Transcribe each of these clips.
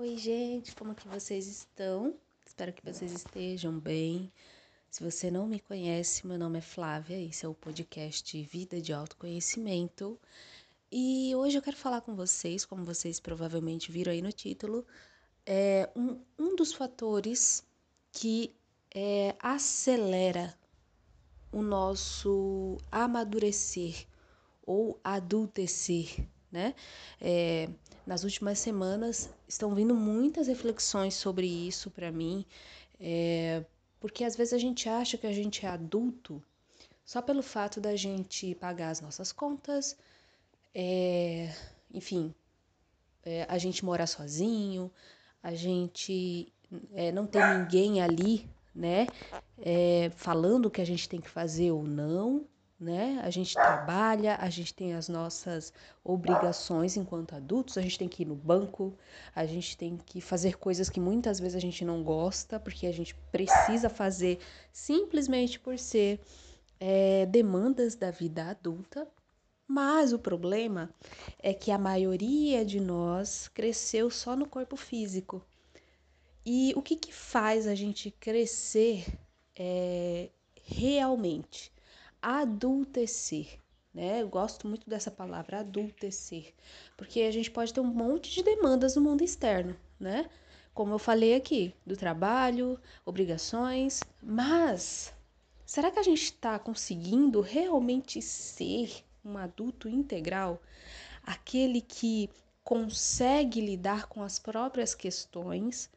Oi, gente, como que vocês estão? Espero que vocês estejam bem. Se você não me conhece, meu nome é Flávia, esse é o podcast Vida de Autoconhecimento. E hoje eu quero falar com vocês, como vocês provavelmente viram aí no título, é um, um dos fatores que é, acelera o nosso amadurecer ou adultecer, né? É, nas últimas semanas estão vindo muitas reflexões sobre isso para mim, é, porque às vezes a gente acha que a gente é adulto só pelo fato da gente pagar as nossas contas, é, enfim, é, a gente morar sozinho, a gente é, não ter ninguém ali, né, é, falando o que a gente tem que fazer ou não, né? A gente trabalha, a gente tem as nossas obrigações enquanto adultos, a gente tem que ir no banco, a gente tem que fazer coisas que muitas vezes a gente não gosta, porque a gente precisa fazer simplesmente por ser é, demandas da vida adulta. Mas o problema é que a maioria de nós cresceu só no corpo físico. E o que, que faz a gente crescer é, realmente? Adultecer. Né? Eu gosto muito dessa palavra, adultecer, porque a gente pode ter um monte de demandas no mundo externo, né? Como eu falei aqui, do trabalho, obrigações, mas será que a gente está conseguindo realmente ser um adulto integral? Aquele que consegue lidar com as próprias questões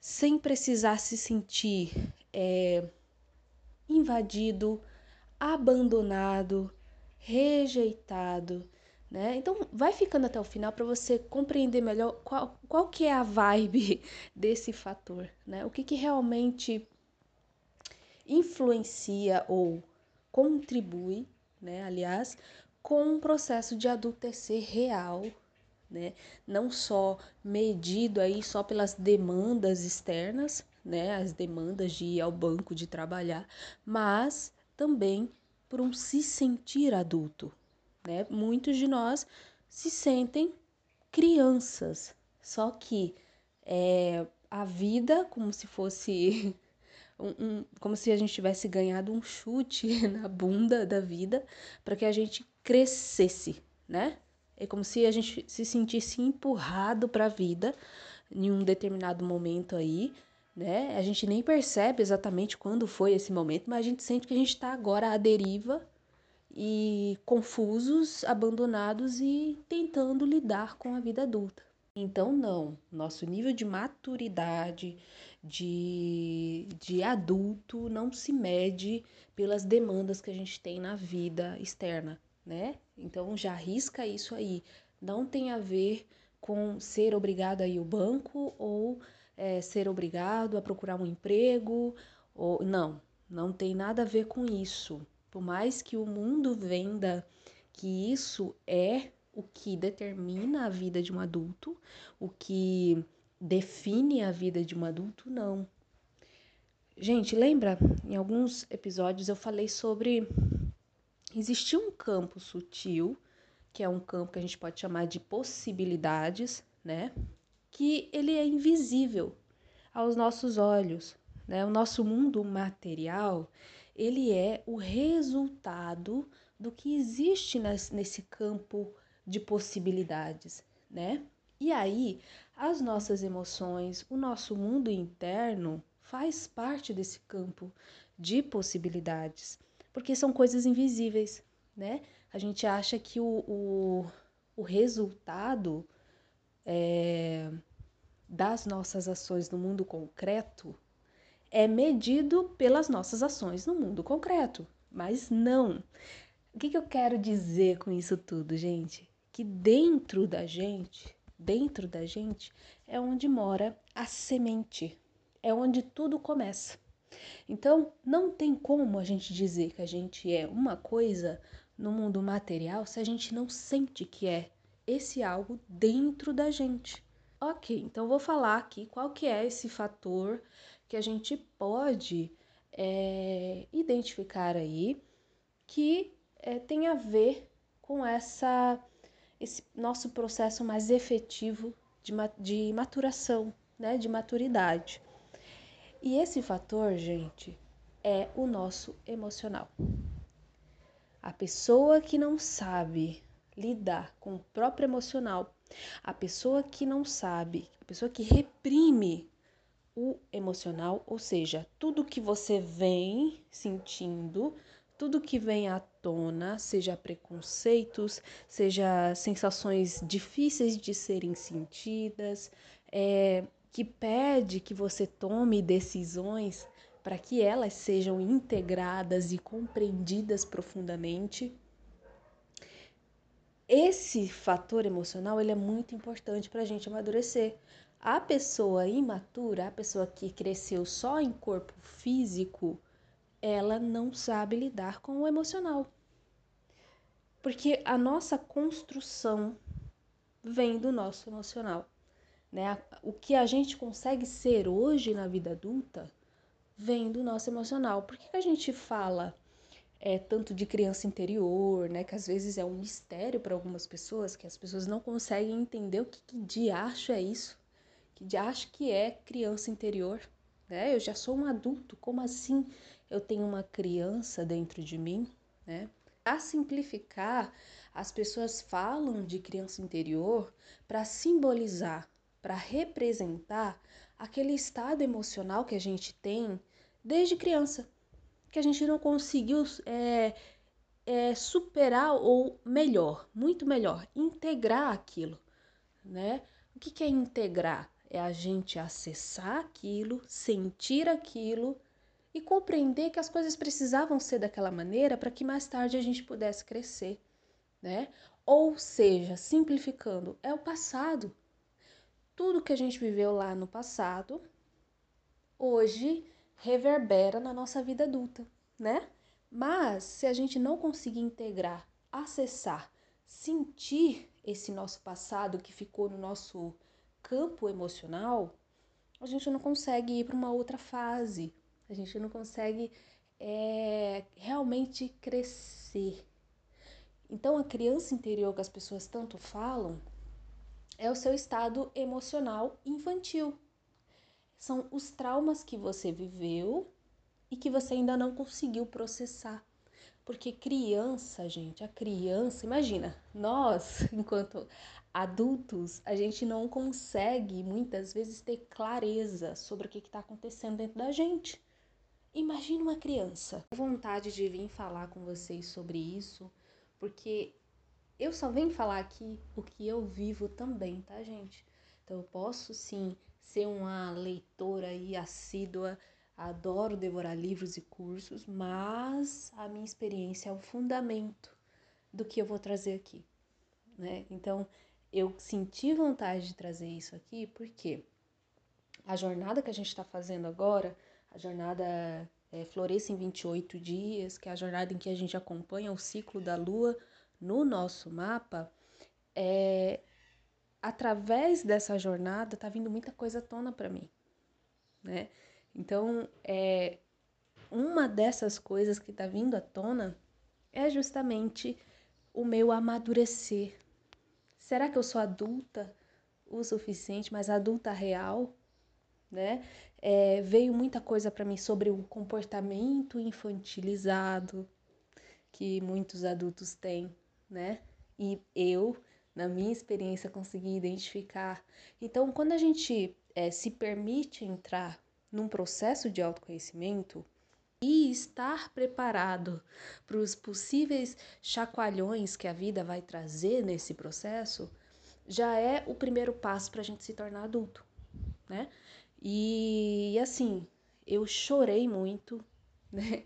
sem precisar se sentir é, invadido, abandonado, rejeitado, né? Então vai ficando até o final para você compreender melhor qual, qual que é a vibe desse fator, né? O que, que realmente influencia ou contribui, né? Aliás, com um processo de adultecer real, né? Não só medido aí só pelas demandas externas, né? As demandas de ir ao banco, de trabalhar, mas também por um se sentir adulto. Né? Muitos de nós se sentem crianças, só que é, a vida como se fosse um, um, como se a gente tivesse ganhado um chute na bunda da vida para que a gente crescesse, né? É como se a gente se sentisse empurrado para a vida em um determinado momento aí né? A gente nem percebe exatamente quando foi esse momento, mas a gente sente que a gente está agora à deriva e confusos, abandonados e tentando lidar com a vida adulta. Então, não, nosso nível de maturidade, de, de adulto, não se mede pelas demandas que a gente tem na vida externa, né? Então, já arrisca isso aí. Não tem a ver com ser obrigado a ir ao banco ou é, ser obrigado a procurar um emprego, ou não, não tem nada a ver com isso. Por mais que o mundo venda que isso é o que determina a vida de um adulto, o que define a vida de um adulto, não. Gente, lembra? Em alguns episódios eu falei sobre existir um campo sutil, que é um campo que a gente pode chamar de possibilidades, né? Que ele é invisível aos nossos olhos. Né? O nosso mundo material, ele é o resultado do que existe nesse campo de possibilidades, né? E aí, as nossas emoções, o nosso mundo interno faz parte desse campo de possibilidades, porque são coisas invisíveis, né? A gente acha que o, o, o resultado é, das nossas ações no mundo concreto é medido pelas nossas ações no mundo concreto. Mas não. O que, que eu quero dizer com isso tudo, gente? Que dentro da gente, dentro da gente, é onde mora a semente, é onde tudo começa. Então, não tem como a gente dizer que a gente é uma coisa no mundo material se a gente não sente que é esse algo dentro da gente. Ok, então vou falar aqui qual que é esse fator que a gente pode é, identificar aí que é, tem a ver com essa esse nosso processo mais efetivo de, de maturação, né? De maturidade. E esse fator, gente, é o nosso emocional. A pessoa que não sabe lidar com o próprio emocional, a pessoa que não sabe, a pessoa que reprime o emocional, ou seja, tudo que você vem sentindo, tudo que vem à tona, seja preconceitos, seja sensações difíceis de serem sentidas, é, que pede que você tome decisões para que elas sejam integradas e compreendidas profundamente. Esse fator emocional ele é muito importante para a gente amadurecer. A pessoa imatura, a pessoa que cresceu só em corpo físico, ela não sabe lidar com o emocional. Porque a nossa construção vem do nosso emocional. Né? O que a gente consegue ser hoje na vida adulta vem do nosso emocional. Por que, a gente fala é, tanto de criança interior, né? Que às vezes é um mistério para algumas pessoas, que as pessoas não conseguem entender o que, que diacho é isso, que diacho que é criança interior, né? Eu já sou um adulto, como assim eu tenho uma criança dentro de mim, né? Para simplificar, as pessoas falam de criança interior para simbolizar, para representar aquele estado emocional que a gente tem desde criança, que a gente não conseguiu é, é, superar ou melhor, muito melhor, integrar aquilo, né? O que, que é integrar? É a gente acessar aquilo, sentir aquilo e compreender que as coisas precisavam ser daquela maneira para que mais tarde a gente pudesse crescer, né? Ou seja, simplificando, é o passado. Tudo que a gente viveu lá no passado, hoje reverbera na nossa vida adulta, né? Mas se a gente não conseguir integrar, acessar, sentir esse nosso passado que ficou no nosso campo emocional, a gente não consegue ir para uma outra fase, a gente não consegue é, realmente crescer. Então, a criança interior que as pessoas tanto falam é o seu estado emocional infantil são os traumas que você viveu e que você ainda não conseguiu processar. Porque criança, gente, a criança, imagina, nós, enquanto adultos, a gente não consegue muitas vezes ter clareza sobre o que está acontecendo dentro da gente. Imagina uma criança. Vontade de vir falar com vocês sobre isso, porque eu só venho falar aqui o que eu vivo também, tá, gente? Então eu posso sim ser uma leitora e assídua, adoro devorar livros e cursos, mas a minha experiência é o fundamento do que eu vou trazer aqui, né? Então, eu senti vontade de trazer isso aqui porque a jornada que a gente está fazendo agora, a jornada é, Floresça em 28 dias, que é a jornada em que a gente acompanha o ciclo da lua no nosso mapa, é, através dessa jornada tá vindo muita coisa à tona para mim, né? Então, é uma dessas coisas que tá vindo à tona é justamente o meu amadurecer. Será que eu sou adulta o suficiente, mas adulta real, né? É, veio muita coisa para mim sobre o comportamento infantilizado que muitos adultos têm, né? E eu na minha experiência, consegui identificar. Então, quando a gente é, se permite entrar num processo de autoconhecimento e estar preparado para os possíveis chacoalhões que a vida vai trazer nesse processo, já é o primeiro passo para a gente se tornar adulto, né? E assim, eu chorei muito, né?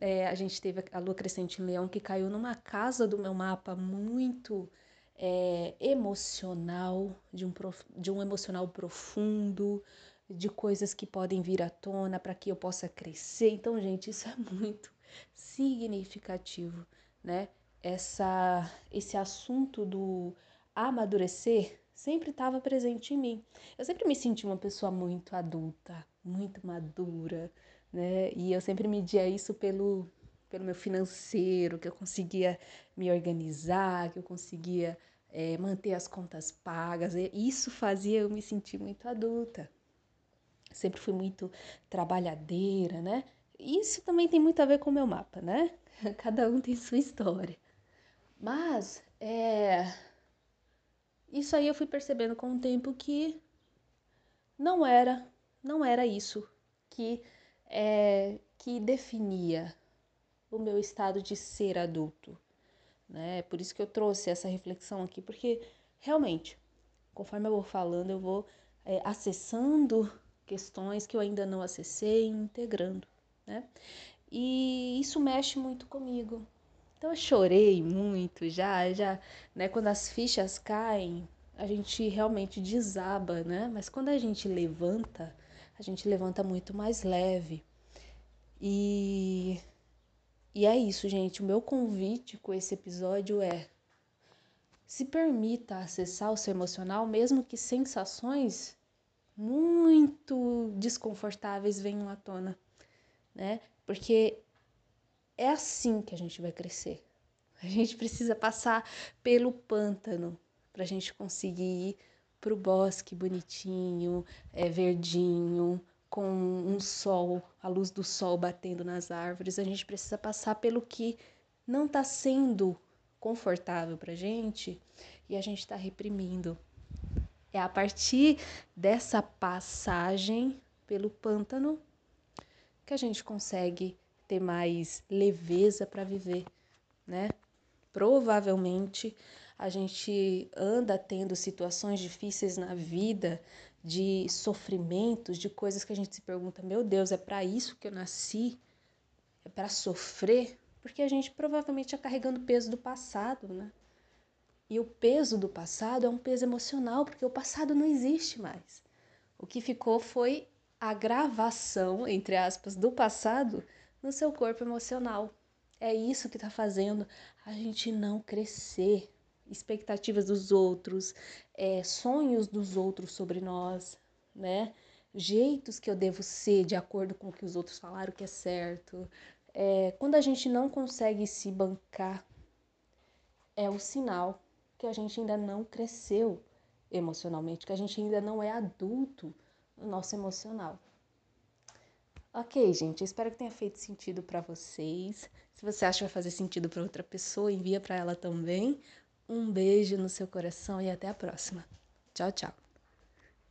É, a gente teve a lua crescente em leão que caiu numa casa do meu mapa muito é, emocional, de um, de um emocional profundo, de coisas que podem vir à tona para que eu possa crescer. Então, gente, isso é muito significativo, né? Essa, esse assunto do amadurecer sempre estava presente em mim. Eu sempre me senti uma pessoa muito adulta, muito madura, né? E eu sempre media isso pelo, pelo meu financeiro, que eu conseguia me organizar, que eu conseguia é, manter as contas pagas. Isso fazia eu me sentir muito adulta. Sempre fui muito trabalhadeira, né? Isso também tem muito a ver com o meu mapa, né? Cada um tem sua história. Mas é, isso aí eu fui percebendo com o tempo que não era, não era isso que é, que definia o meu estado de ser adulto, né? Por isso que eu trouxe essa reflexão aqui, porque realmente, conforme eu vou falando, eu vou é, acessando questões que eu ainda não acessei, integrando, né? E isso mexe muito comigo. Então eu chorei muito já, já, né? Quando as fichas caem, a gente realmente desaba, né? Mas quando a gente levanta, a gente levanta muito mais leve. E e é isso, gente. O meu convite com esse episódio é se permita acessar o seu emocional, mesmo que sensações muito desconfortáveis venham à tona, né? Porque é assim que a gente vai crescer. A gente precisa passar pelo pântano para a gente conseguir ir para o bosque bonitinho, é, verdinho, com um sol, a luz do sol batendo nas árvores, a gente precisa passar pelo que não está sendo confortável para gente e a gente está reprimindo. É a partir dessa passagem pelo pântano que a gente consegue ter mais leveza para viver, né? Provavelmente a gente anda tendo situações difíceis na vida de sofrimentos, de coisas que a gente se pergunta: meu Deus, é para isso que eu nasci? É para sofrer? Porque a gente provavelmente está carregando o peso do passado, né? E o peso do passado é um peso emocional, porque o passado não existe mais. O que ficou foi a gravação, entre aspas, do passado no seu corpo emocional. É isso que está fazendo a gente não crescer, expectativas dos outros, é, sonhos dos outros sobre nós, né? Jeitos que eu devo ser de acordo com o que os outros falaram que é certo. É, quando a gente não consegue se bancar, é o sinal que a gente ainda não cresceu emocionalmente, que a gente ainda não é adulto no nosso emocional. Ok, gente, espero que tenha feito sentido para vocês. Se você acha que vai fazer sentido para outra pessoa, envia para ela também. Um beijo no seu coração e até a próxima. Tchau, tchau.